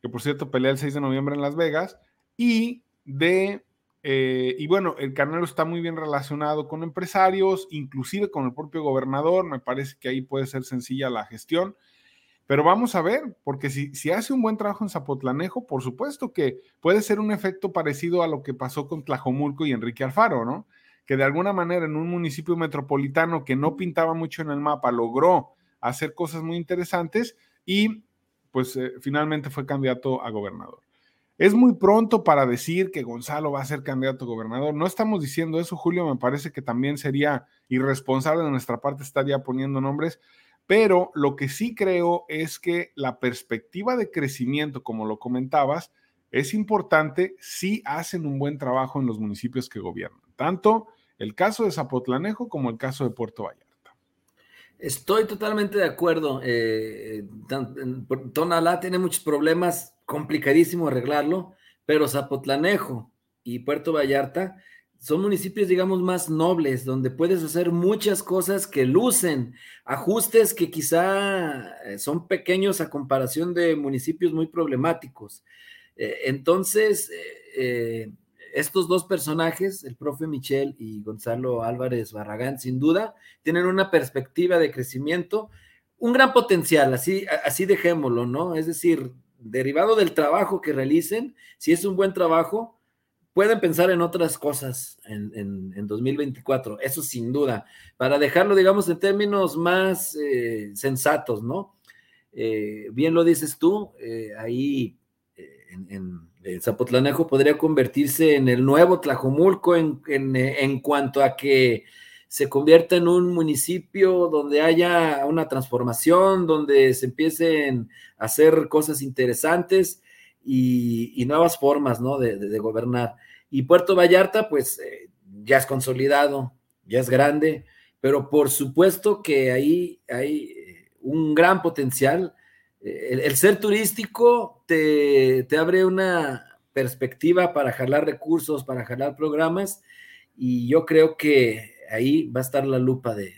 que por cierto pelea el 6 de noviembre en Las Vegas, y de, eh, y bueno, el Canelo está muy bien relacionado con empresarios, inclusive con el propio gobernador, me parece que ahí puede ser sencilla la gestión, pero vamos a ver, porque si, si hace un buen trabajo en Zapotlanejo, por supuesto que puede ser un efecto parecido a lo que pasó con Tlajomulco y Enrique Alfaro, ¿no? que de alguna manera en un municipio metropolitano que no pintaba mucho en el mapa logró hacer cosas muy interesantes y pues eh, finalmente fue candidato a gobernador. Es muy pronto para decir que Gonzalo va a ser candidato a gobernador. No estamos diciendo eso, Julio. Me parece que también sería irresponsable de nuestra parte estar ya poniendo nombres. Pero lo que sí creo es que la perspectiva de crecimiento, como lo comentabas, es importante si hacen un buen trabajo en los municipios que gobiernan. Tanto el caso de Zapotlanejo como el caso de Puerto Vallarta. Estoy totalmente de acuerdo. Eh, Tonalá tiene muchos problemas, complicadísimo arreglarlo, pero Zapotlanejo y Puerto Vallarta son municipios, digamos, más nobles, donde puedes hacer muchas cosas que lucen, ajustes que quizá eh, son pequeños a comparación de municipios muy problemáticos. Eh, entonces, eh, estos dos personajes, el profe Michel y Gonzalo Álvarez Barragán, sin duda, tienen una perspectiva de crecimiento, un gran potencial, así, así dejémoslo, ¿no? Es decir, derivado del trabajo que realicen, si es un buen trabajo, pueden pensar en otras cosas en, 2024, eso sin duda, para dejarlo, digamos, en términos más eh, sensatos, ¿no? Eh, bien lo dices tú, eh, ahí en Zapotlanejo podría convertirse en el nuevo Tlajomulco en, en, cuanto a que se convierta en un municipio donde haya una transformación, donde se empiecen a hacer cosas interesantes y, nuevas formas ¿no? de, gobernar. Y Puerto Vallarta, pues eh, ya es consolidado, ya es grande, pero por supuesto que ahí hay eh, un gran potencial el, ser turístico te, abre una perspectiva para jalar recursos, para jalar programas, y yo creo que ahí va a estar la lupa de,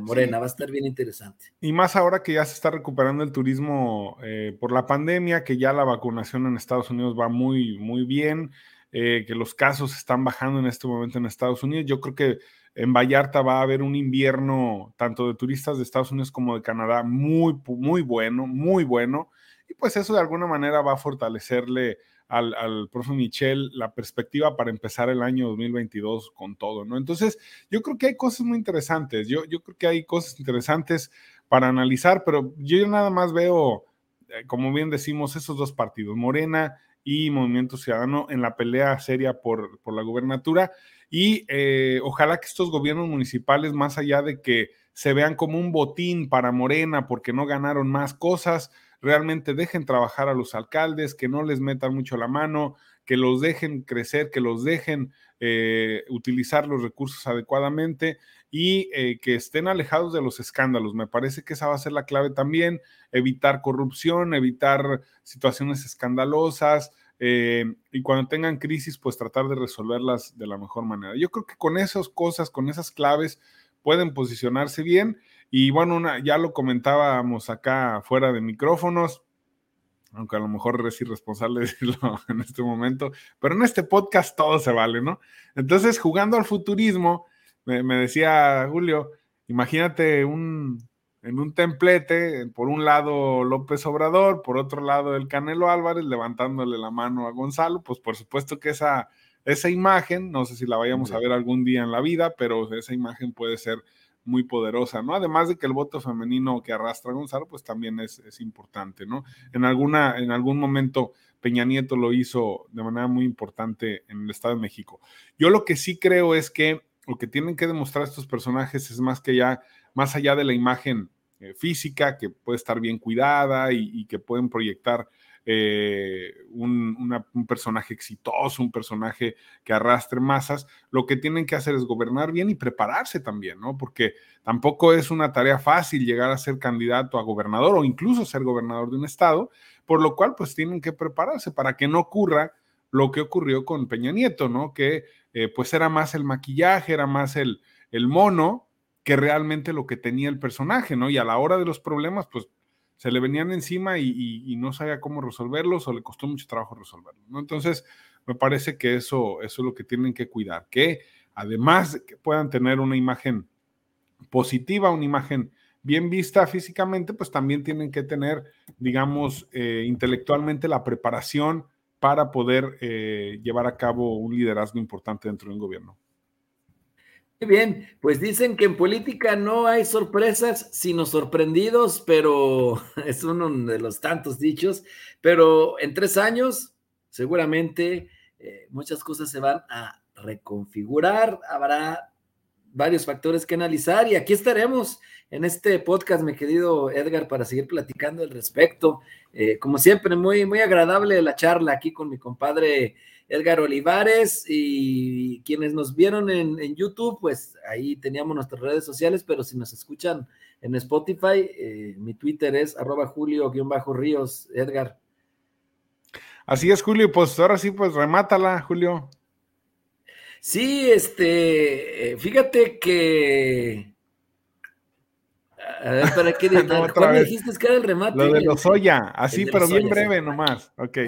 Morena, va a estar bien interesante. Y más ahora que ya se está recuperando el turismo eh, por la pandemia, que ya la vacunación en Estados Unidos va muy, muy bien, eh, que los casos están bajando en este momento en Estados Unidos, yo creo que en Vallarta va a haber un invierno tanto de turistas de Estados Unidos como de Canadá muy, muy bueno, muy bueno. Y pues eso de alguna manera va a fortalecerle al, al profe Michel la perspectiva para empezar el año 2022 con todo, ¿no? Entonces, yo creo que hay cosas muy interesantes, yo, yo creo que hay cosas interesantes para analizar, pero yo nada más veo, eh, como bien decimos, esos dos partidos, Morena y Movimiento Ciudadano, en la pelea seria por, por la gubernatura y eh, ojalá que estos gobiernos municipales, más allá de que se vean como un botín para Morena porque no ganaron más cosas, realmente dejen trabajar a los alcaldes, que no les metan mucho la mano, que los dejen crecer, que los dejen eh, utilizar los recursos adecuadamente y eh, que estén alejados de los escándalos. Me parece que esa va a ser la clave también, evitar corrupción, evitar situaciones escandalosas. Eh, y cuando tengan crisis, pues tratar de resolverlas de la mejor manera. Yo creo que con esas cosas, con esas claves, pueden posicionarse bien. Y bueno, ya lo comentábamos acá fuera de micrófonos, aunque a lo mejor es irresponsable decirlo en este momento, pero en este podcast todo se vale, ¿no? Entonces, jugando al futurismo, me, decía Julio, imagínate un, en un templete, por un lado López Obrador, por otro lado el Canelo Álvarez levantándole la mano a Gonzalo, pues por supuesto que esa, esa imagen, no sé si la vayamos a ver algún día en la vida, pero esa imagen puede ser muy poderosa, ¿no? Además de que el voto femenino que arrastra Gonzalo, pues también es, importante, ¿no? En, alguna, en algún momento Peña Nieto lo hizo de manera muy importante en el Estado de México. Yo lo que sí creo es que lo que tienen que demostrar estos personajes es más que ya, más allá de la imagen eh, física, que puede estar bien cuidada y que pueden proyectar eh, un, personaje exitoso, un personaje que arrastre masas, lo que tienen que hacer es gobernar bien y prepararse también, ¿no? Porque tampoco es una tarea fácil llegar a ser candidato a gobernador o incluso ser gobernador de un estado, por lo cual pues tienen que prepararse para que no ocurra lo que ocurrió con Peña Nieto, ¿no? Que eh, pues era más el maquillaje, era más el, el mono que realmente lo que tenía el personaje, ¿no? Y a la hora de los problemas, pues se le venían encima y, no sabía cómo resolverlos o le costó mucho trabajo resolverlos. ¿no? Entonces, me parece que eso, eso es lo que tienen que cuidar, que además de que puedan tener una imagen positiva, una imagen bien vista físicamente, pues también tienen que tener, digamos, eh, intelectualmente la preparación para poder eh, llevar a cabo un liderazgo importante dentro de un gobierno. Muy bien, pues dicen que en política no hay sorpresas, sino sorprendidos, pero es uno de los tantos dichos, pero en tres años seguramente eh, muchas cosas se van a reconfigurar, habrá varios factores que analizar y aquí estaremos en este podcast, mi querido Edgar, para seguir platicando al respecto. Eh, como siempre, muy, muy agradable la charla aquí con mi compadre Edgar Olivares y quienes nos vieron en, YouTube, pues ahí teníamos nuestras redes sociales, pero si nos escuchan en Spotify, eh, mi Twitter es arroba julio-ríos, Edgar. Así es, Julio, pues ahora sí, pues remátala, Julio. Sí, este, eh, fíjate que a ver, ¿para qué ¿Cuál dijiste que era el remate? Lo de los Oya, así, pero bien breve nomás. Ok.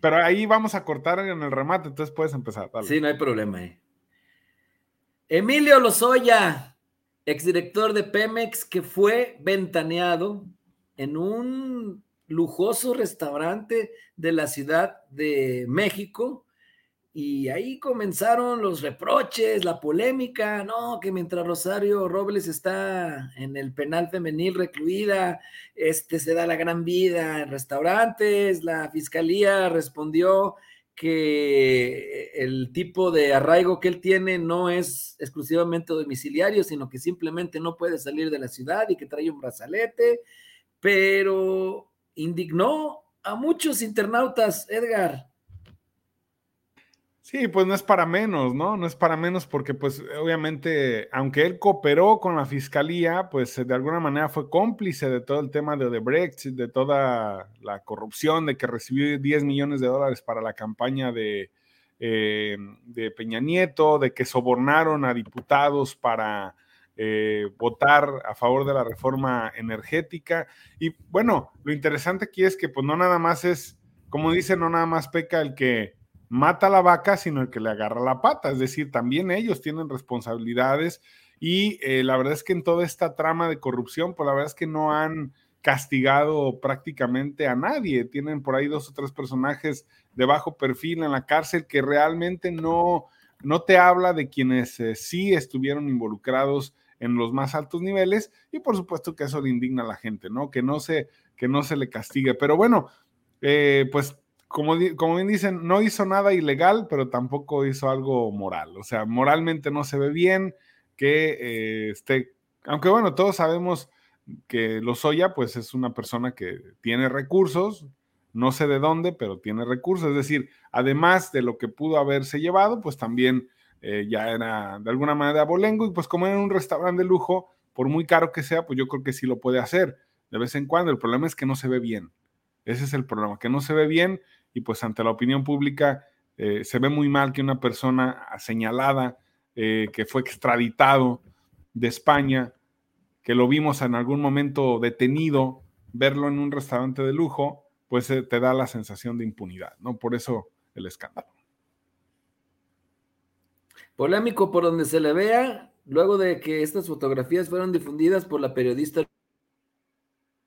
Pero ahí vamos a cortar en el remate, entonces puedes empezar. Sí, no hay problema. Eh. Emilio Lozoya, exdirector de Pemex, que fue ventaneado en un lujoso restaurante de la Ciudad de México y ahí comenzaron los reproches, la polémica, no, que mientras Rosario Robles está en el penal femenil recluida, este se da la gran vida en restaurantes, la fiscalía respondió que el tipo de arraigo que él tiene no es exclusivamente domiciliario, sino que simplemente no puede salir de la ciudad y que trae un brazalete, pero indignó a muchos internautas, Edgar, Sí, pues no es para menos, ¿no? No es para menos porque pues obviamente, aunque él cooperó con la fiscalía, pues de alguna manera fue cómplice de todo el tema de Odebrecht, de toda la corrupción, de que recibió 10 millones de dólares para la campaña de, eh, de Peña Nieto, de que sobornaron a diputados para eh, votar a favor de la reforma energética. Y bueno, lo interesante aquí es que pues no nada más es, como dice, no nada más peca el que mata la vaca, sino el que le agarra la pata. Es decir, también ellos tienen responsabilidades y eh, la verdad es que en toda esta trama de corrupción, pues la verdad es que no han castigado prácticamente a nadie. Tienen por ahí dos o tres personajes de bajo perfil en la cárcel que realmente no, no te habla de quienes eh, sí estuvieron involucrados en los más altos niveles y por supuesto que eso le indigna a la gente, ¿no? Que no se, que no se le castigue. Pero bueno, eh, pues como, bien dicen, no hizo nada ilegal, pero tampoco hizo algo moral. O sea, moralmente no se ve bien que eh, esté, aunque bueno, todos sabemos que Lozoya pues es una persona que tiene recursos, no sé de dónde, pero tiene recursos. Es decir, además de lo que pudo haberse llevado, pues también eh, ya era de alguna manera abolengo y pues como era un restaurante de lujo, por muy caro que sea, pues yo creo que sí lo puede hacer de vez en cuando. El problema es que no se ve bien. Ese es el problema, que no se ve bien y pues ante la opinión pública eh, se ve muy mal que una persona señalada, eh, que fue extraditado de España, que lo vimos en algún momento detenido, verlo en un restaurante de lujo, pues eh, te da la sensación de impunidad, ¿no? Por eso el escándalo. Polémico por donde se le vea, luego de que estas fotografías fueron difundidas por la periodista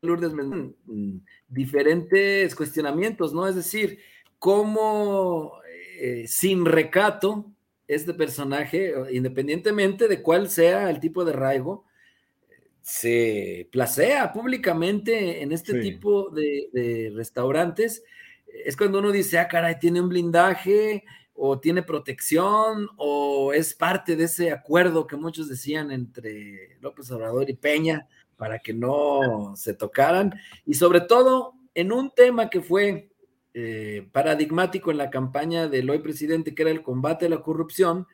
Lourdes Mendoza, mm, diferentes cuestionamientos, ¿no? Es decir, cómo eh, sin recato este personaje, independientemente de cuál sea el tipo de raigo, se placea públicamente en este tipo de, restaurantes, es cuando uno dice, ah, caray, tiene un blindaje o tiene protección o es parte de ese acuerdo que muchos decían entre López Obrador y Peña para que no se tocaran. Y sobre todo en un tema que fue eh, paradigmático en la campaña del hoy presidente, que era el combate a la corrupción,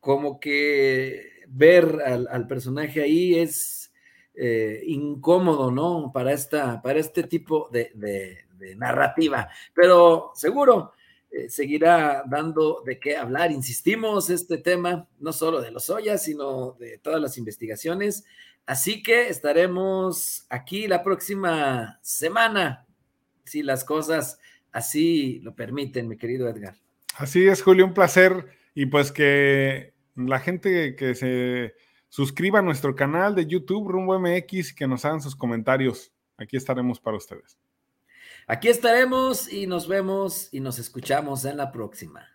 como que ver al, personaje ahí es eh, incómodo, ¿no? Para, esta, para este tipo de, narrativa. Pero seguro eh, seguirá dando de qué hablar. Insistimos, este tema, no solo de los Ollas, sino de todas las investigaciones. Así que estaremos aquí la próxima semana, si las cosas así lo permiten, mi querido Edgar. Así es, Julio, un placer. Y pues que la gente que se suscriba a nuestro canal de YouTube Rumbo MX y que nos hagan sus comentarios. Aquí estaremos para ustedes. Aquí estaremos y nos vemos y nos escuchamos en la próxima.